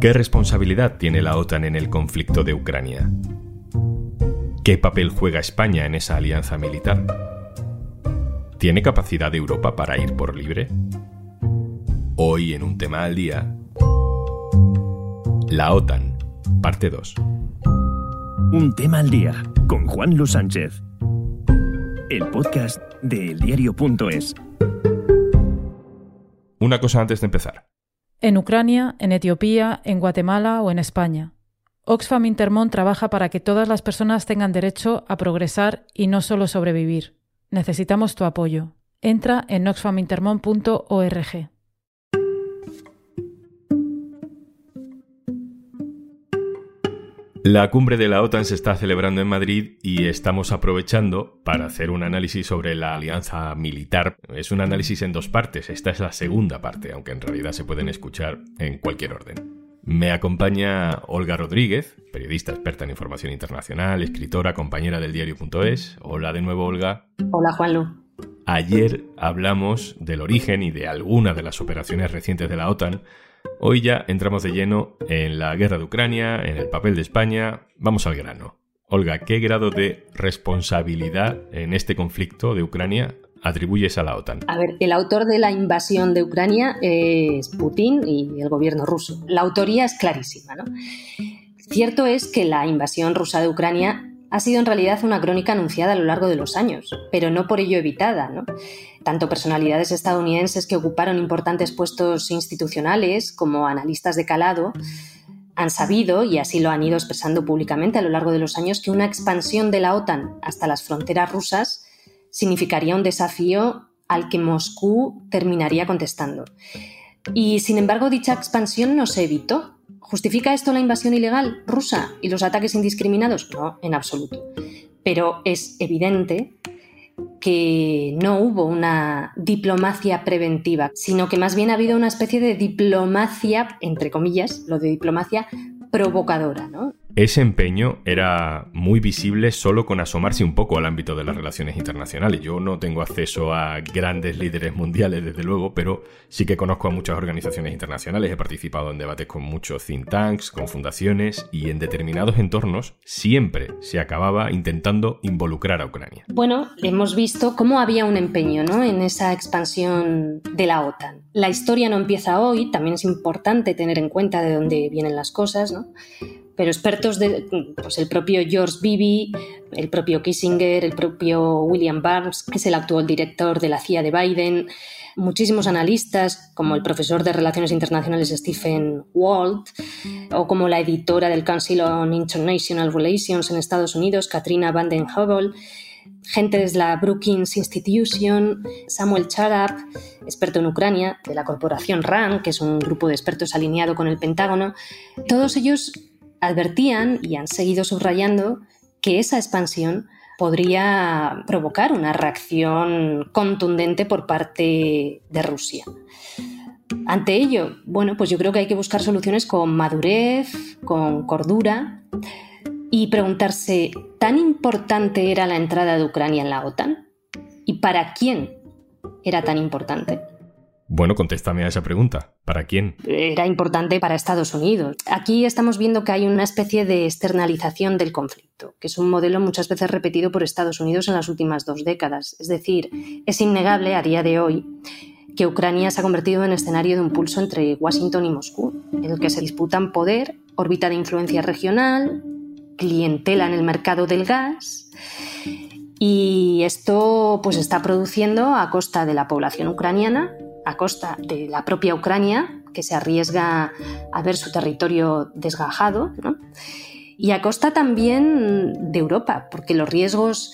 ¿Qué responsabilidad tiene la OTAN en el conflicto de Ucrania? ¿Qué papel juega España en esa alianza militar? ¿Tiene capacidad Europa para ir por libre? Hoy en un tema al día, la OTAN, parte 2. Un tema al día con Juan Luis Sánchez. El podcast de eldiario.es. Una cosa antes de empezar. En Ucrania, en Etiopía, en Guatemala o en España. Oxfam Intermón trabaja para que todas las personas tengan derecho a progresar y no solo sobrevivir. Necesitamos tu apoyo. Entra en oxfamintermon.org. La cumbre de la OTAN se está celebrando en Madrid y estamos aprovechando para hacer un análisis sobre la alianza militar. Es un análisis en dos partes, esta es la segunda parte, aunque en realidad se pueden escuchar en cualquier orden. Me acompaña Olga Rodríguez, periodista experta en información internacional, escritora, compañera del diario.es. Hola de nuevo, Olga. Hola, Juanlu. Ayer hablamos del origen y de alguna de las operaciones recientes de la OTAN Hoy ya entramos de lleno en la guerra de Ucrania, en el papel de España. Vamos al grano. Olga, ¿qué grado de responsabilidad en este conflicto de Ucrania atribuyes a la OTAN? A ver, el autor de la invasión de Ucrania es Putin y el gobierno ruso. La autoría es clarísima, ¿no? Cierto es que la invasión rusa de Ucrania ha sido en realidad una crónica anunciada a lo largo de los años, pero no por ello evitada. ¿no? Tanto personalidades estadounidenses que ocuparon importantes puestos institucionales como analistas de calado han sabido, y así lo han ido expresando públicamente a lo largo de los años, que una expansión de la OTAN hasta las fronteras rusas significaría un desafío al que Moscú terminaría contestando. Y sin embargo, dicha expansión no se evitó ¿Justifica esto la invasión ilegal rusa y los ataques indiscriminados? No, en absoluto. Pero es evidente que no hubo una diplomacia preventiva, sino que más bien ha habido una especie de diplomacia, entre comillas, lo de diplomacia provocadora, ¿no? Ese empeño era muy visible solo con asomarse un poco al ámbito de las relaciones internacionales. Yo no tengo acceso a grandes líderes mundiales, desde luego, pero sí que conozco a muchas organizaciones internacionales, he participado en debates con muchos think tanks, con fundaciones, y en determinados entornos siempre se acababa intentando involucrar a Ucrania. Bueno, hemos visto cómo había un empeño ¿no? en esa expansión de la OTAN. La historia no empieza hoy, también es importante tener en cuenta de dónde vienen las cosas, ¿no? Pero expertos de pues el propio George Beebe, el propio Kissinger, el propio William Burns, que es el actual director de la CIA de Biden, muchísimos analistas, como el profesor de Relaciones Internacionales Stephen Walt, o como la editora del Council on International Relations en Estados Unidos, Katrina Vanden Hubble, gente desde la Brookings Institution, Samuel Charap, experto en Ucrania, de la corporación RAND, que es un grupo de expertos alineado con el Pentágono, todos ellos advertían y han seguido subrayando que esa expansión podría provocar una reacción contundente por parte de Rusia. Ante ello, bueno, pues yo creo que hay que buscar soluciones con madurez, con cordura y preguntarse, ¿tan importante era la entrada de Ucrania en la OTAN? ¿Y para quién era tan importante? Bueno, contéstame a esa pregunta. ¿Para quién? Era importante para Estados Unidos. Aquí estamos viendo que hay una especie de externalización del conflicto, que es un modelo muchas veces repetido por Estados Unidos en las últimas dos décadas. Es decir, es innegable a día de hoy que Ucrania se ha convertido en escenario de un pulso entre Washington y Moscú, en el que se disputan poder, órbita de influencia regional, clientela en el mercado del gas. Y esto pues está produciendo a costa de la población ucraniana a costa de la propia Ucrania, que se arriesga a ver su territorio desgajado, y a costa también de Europa, porque los riesgos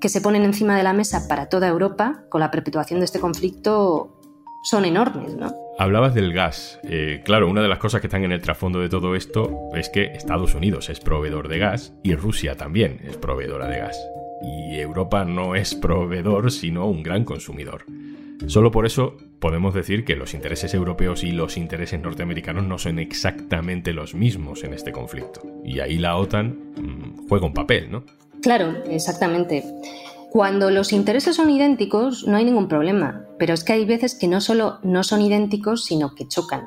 que se ponen encima de la mesa para toda Europa con la perpetuación de este conflicto son enormes. ¿no? Hablabas del gas. Eh, claro, una de las cosas que están en el trasfondo de todo esto es que Estados Unidos es proveedor de gas y Rusia también es proveedora de gas. Y Europa no es proveedor, sino un gran consumidor. Solo por eso podemos decir que los intereses europeos y los intereses norteamericanos no son exactamente los mismos en este conflicto. Y ahí la OTAN mm, juega un papel, ¿no? Claro, exactamente. Cuando los intereses son idénticos no hay ningún problema, pero es que hay veces que no solo no son idénticos, sino que chocan.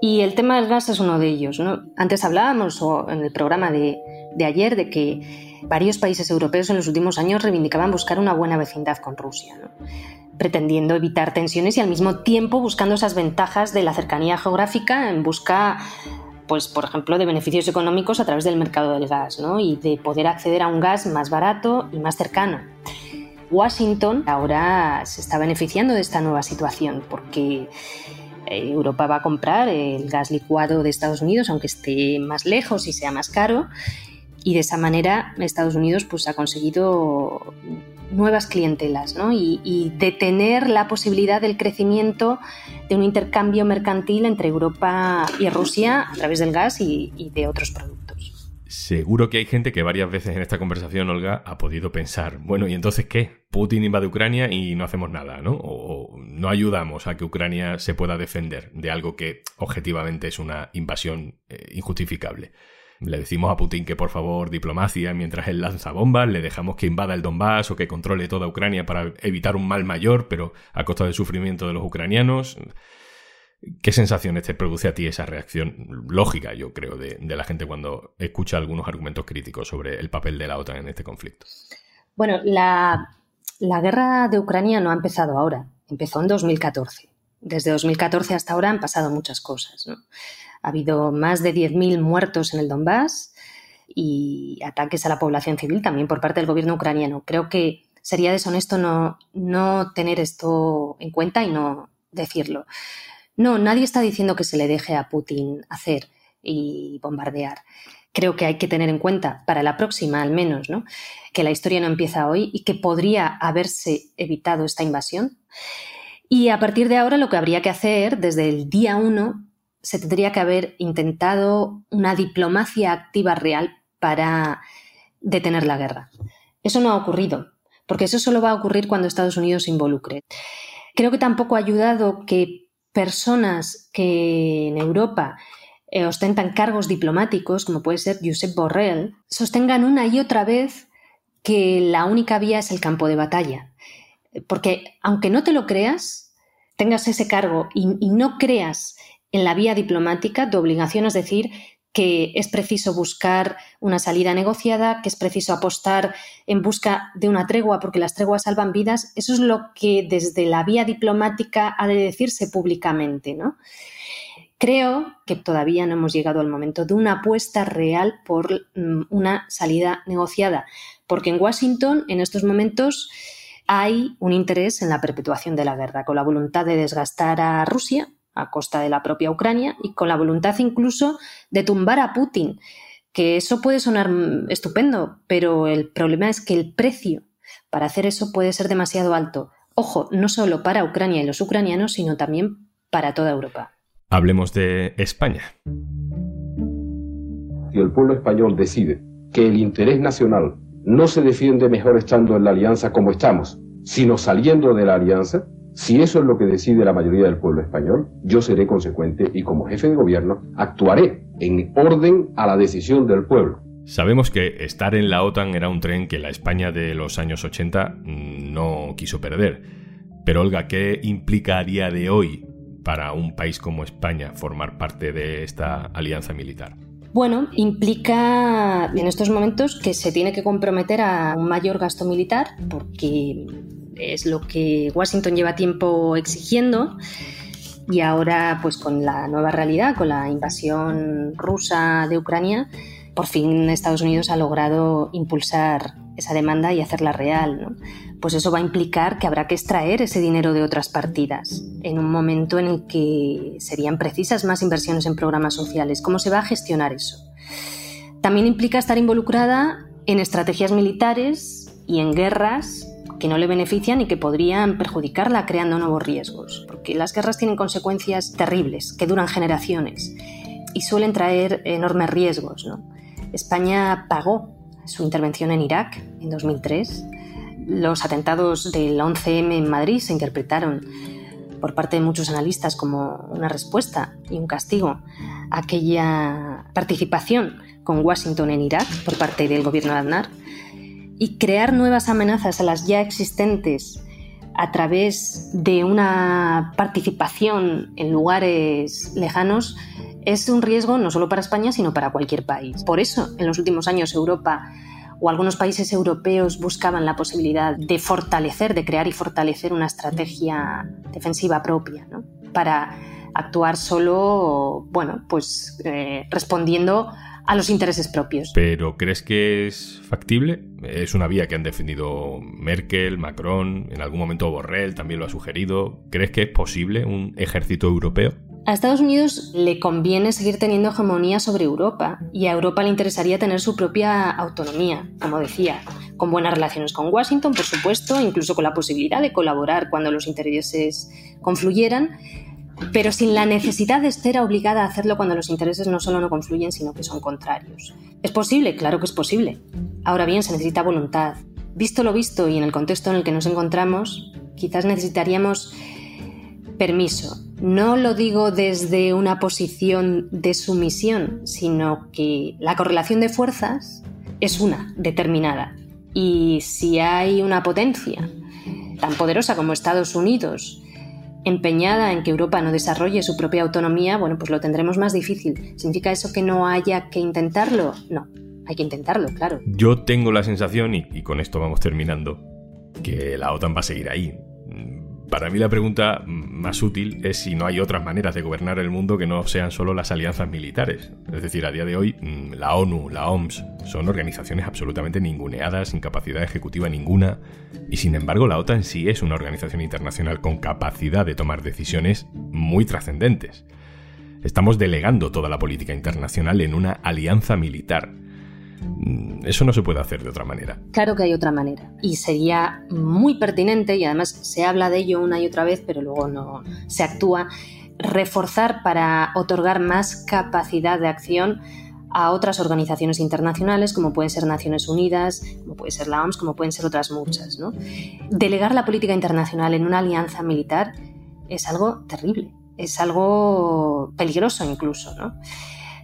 Y el tema del gas es uno de ellos. Antes hablábamos en el programa de, ayer de que varios países europeos en los últimos años reivindicaban buscar una buena vecindad con Rusia, pretendiendo evitar tensiones y al mismo tiempo buscando esas ventajas de la cercanía geográfica en busca, pues, por ejemplo, de beneficios económicos a través del mercado del gas y de poder acceder a un gas más barato y más cercano. Washington ahora se está beneficiando de esta nueva situación porque eh, Europa va a comprar el gas licuado de Estados Unidos, aunque esté más lejos y sea más caro, y de esa manera Estados Unidos pues, ha conseguido nuevas clientelas y, detener la posibilidad del crecimiento de un intercambio mercantil entre Europa y Rusia a través del gas y de otros productos. Seguro que hay gente que varias veces en esta conversación, Olga, ha podido pensar, bueno, ¿y entonces qué? Putin invade Ucrania y no hacemos nada, ¿no? O, no ayudamos a que Ucrania se pueda defender de algo que objetivamente es una invasión eh, injustificable. Le decimos a Putin que por favor diplomacia mientras él lanza bombas, le dejamos que invada el Donbass o que controle toda Ucrania para evitar un mal mayor, pero a costa del sufrimiento de los ucranianos. ¿Qué sensaciones te produce a ti esa reacción lógica, yo creo, de, la gente cuando escucha algunos argumentos críticos sobre el papel de la OTAN en este conflicto? Bueno, la, guerra de Ucrania no ha empezado ahora, empezó en 2014. Desde 2014 hasta ahora han pasado muchas cosas. Ha habido más de 10.000 muertos en el Donbass y ataques a la población civil también por parte del gobierno ucraniano. Creo que sería deshonesto no, no tener esto en cuenta y no decirlo. No, nadie está diciendo que se le deje a Putin hacer y bombardear. Creo que hay que tener en cuenta, para la próxima al menos, ¿no? que la historia no empieza hoy y que podría haberse evitado esta invasión. Y a partir de ahora lo que habría que hacer desde el día uno se tendría que haber intentado una diplomacia activa real para detener la guerra. Eso no ha ocurrido, porque eso solo va a ocurrir cuando Estados Unidos se involucre. Creo que tampoco ha ayudado que personas que en Europa eh, ostentan cargos diplomáticos, como puede ser Josep Borrell, sostengan una y otra vez que la única vía es el campo de batalla. Porque aunque no te lo creas, tengas ese cargo y, y no creas en la vía diplomática, tu obligación es decir que es preciso buscar una salida negociada, que es preciso apostar en busca de una tregua porque las treguas salvan vidas, eso es lo que desde la vía diplomática ha de decirse públicamente, ¿no? Creo que todavía no hemos llegado al momento de una apuesta real por mm, una salida negociada, porque en Washington en estos momentos hay un interés en la perpetuación de la guerra, con la voluntad de desgastar a Rusia a costa de la propia Ucrania y con la voluntad incluso de tumbar a Putin, que eso puede sonar estupendo, pero el problema es que el precio para hacer eso puede ser demasiado alto. Ojo, no solo para Ucrania y los ucranianos, sino también para toda Europa. Hablemos de España. Si el pueblo español decide que el interés nacional no se defiende mejor estando en la alianza como estamos, sino saliendo de la alianza, si eso es lo que decide la mayoría del pueblo español, yo seré consecuente y como jefe de gobierno actuaré en orden a la decisión del pueblo. Sabemos que estar en la OTAN era un tren que la España de los años 80 no quiso perder. Pero Olga, ¿qué implica a día de hoy para un país como España formar parte de esta alianza militar? Bueno, implica en estos momentos que se tiene que comprometer a un mayor gasto militar porque es lo que Washington lleva tiempo exigiendo y ahora pues con la nueva realidad, con la invasión rusa de Ucrania, por fin Estados Unidos ha logrado impulsar esa demanda y hacerla real. Pues eso va a implicar que habrá que extraer ese dinero de otras partidas en un momento en el que serían precisas más inversiones en programas sociales. ¿Cómo se va a gestionar eso? También implica estar involucrada en estrategias militares y en guerras que no le benefician y que podrían perjudicarla creando nuevos riesgos, porque las guerras tienen consecuencias terribles que duran generaciones y suelen traer enormes riesgos. España pagó su intervención en Irak en 2003. Los atentados del 11M en Madrid se interpretaron por parte de muchos analistas como una respuesta y un castigo a aquella participación con Washington en Irak por parte del gobierno de Aznar y crear nuevas amenazas a las ya existentes a través de una participación en lugares lejanos Es un riesgo no solo para España, sino para cualquier país. Por eso, en los últimos años, Europa o algunos países europeos buscaban la posibilidad de fortalecer, de crear y fortalecer una estrategia defensiva propia, ¿no? para actuar solo, bueno, pues eh, respondiendo a los intereses propios. ¿Pero crees que es factible? Es una vía que han definido Merkel, Macron, en algún momento Borrell también lo ha sugerido. ¿Crees que es posible un ejército europeo? A Estados Unidos le conviene seguir teniendo hegemonía sobre Europa y a Europa le interesaría tener su propia autonomía, como decía, con buenas relaciones con Washington, por supuesto, incluso con la posibilidad de colaborar cuando los intereses confluyeran, pero sin la necesidad de estar obligada a hacerlo cuando los intereses no solo no confluyen, sino que son contrarios. ¿Es posible? Claro que es posible. Ahora bien, se necesita voluntad. Visto lo visto y en el contexto en el que nos encontramos, quizás necesitaríamos permiso. No lo digo desde una posición de sumisión, sino que la correlación de fuerzas es una, determinada. Y si hay una potencia tan poderosa como Estados Unidos, empeñada en que Europa no desarrolle su propia autonomía, bueno, pues lo tendremos más difícil. ¿Significa eso que no haya que intentarlo? No, hay que intentarlo, claro. Yo tengo la sensación, y, con esto vamos terminando, que la OTAN va a seguir ahí. Para mí la pregunta más útil es si no hay otras maneras de gobernar el mundo que no sean solo las alianzas militares. Es decir, a día de hoy mm, la ONU, la OMS, son organizaciones absolutamente ninguneadas, sin capacidad ejecutiva ninguna, y sin embargo la OTAN sí es una organización internacional con capacidad de tomar decisiones muy trascendentes. Estamos delegando toda la política internacional en una alianza militar eso no se puede hacer de otra manera. Claro que hay otra manera. Y sería muy pertinente, y además se habla de ello una y otra vez, pero luego no se actúa, reforzar para otorgar más capacidad de acción a otras organizaciones internacionales, como pueden ser Naciones Unidas, como puede ser la OMS, como pueden ser otras muchas. Delegar la política internacional en una alianza militar es algo terrible, es algo peligroso incluso. ¿no?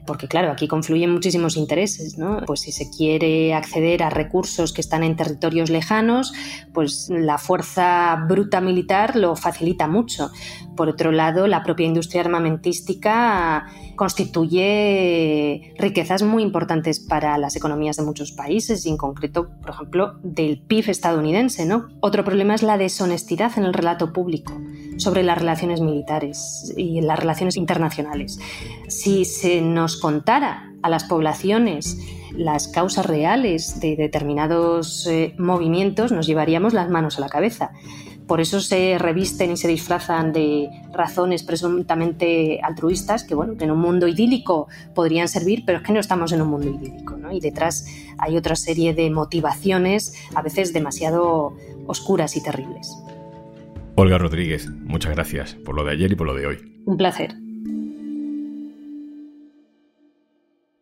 Porque claro, aquí confluyen muchísimos intereses, ¿no? Pues si se quiere acceder a recursos que están en territorios lejanos, pues la fuerza bruta militar lo facilita mucho. Por otro lado, la propia industria armamentística constituye riquezas muy importantes para las economías de muchos países y en concreto, por ejemplo, del PIB estadounidense, ¿no? Otro problema es la deshonestidad en el relato público sobre las relaciones militares y las relaciones internacionales. Si se nos contara a las poblaciones las causas reales de determinados eh, movimientos, nos llevaríamos las manos a la cabeza. Por eso se revisten y se disfrazan de razones presuntamente altruistas que, bueno, en un mundo idílico podrían servir, pero es que no estamos en un mundo idílico, ¿no? Y detrás hay otra serie de motivaciones, a veces demasiado oscuras y terribles. Olga Rodríguez, muchas gracias por lo de ayer y por lo de hoy. Un placer.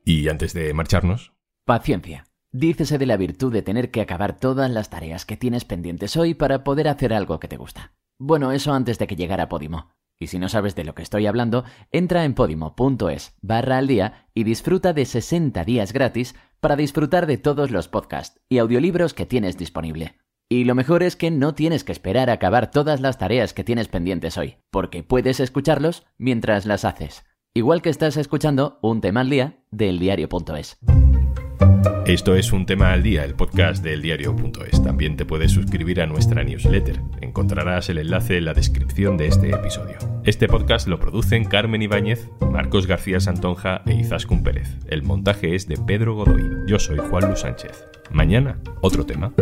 Y antes de marcharnos... Paciencia. Dícese de la virtud de tener que acabar todas las tareas que tienes pendientes hoy para poder hacer algo que te gusta. Bueno, eso antes de que llegara Podimo. Y si no sabes de lo que estoy hablando, entra en podimo.es barra al día y disfruta de 60 días gratis para disfrutar de todos los podcasts y audiolibros que tienes disponible. Y lo mejor es que no tienes que esperar a acabar todas las tareas que tienes pendientes hoy, porque puedes escucharlos mientras las haces. Igual que estás escuchando un tema al día del diario.es. Esto es un tema al día, el podcast del diario.es. También te puedes suscribir a nuestra newsletter. Encontrarás el enlace en la descripción de este episodio. Este podcast lo producen Carmen Ibáñez, Marcos García Santonja e Izaskun Pérez. El montaje es de Pedro Godoy. Yo soy Juan Luis Sánchez. Mañana, otro tema.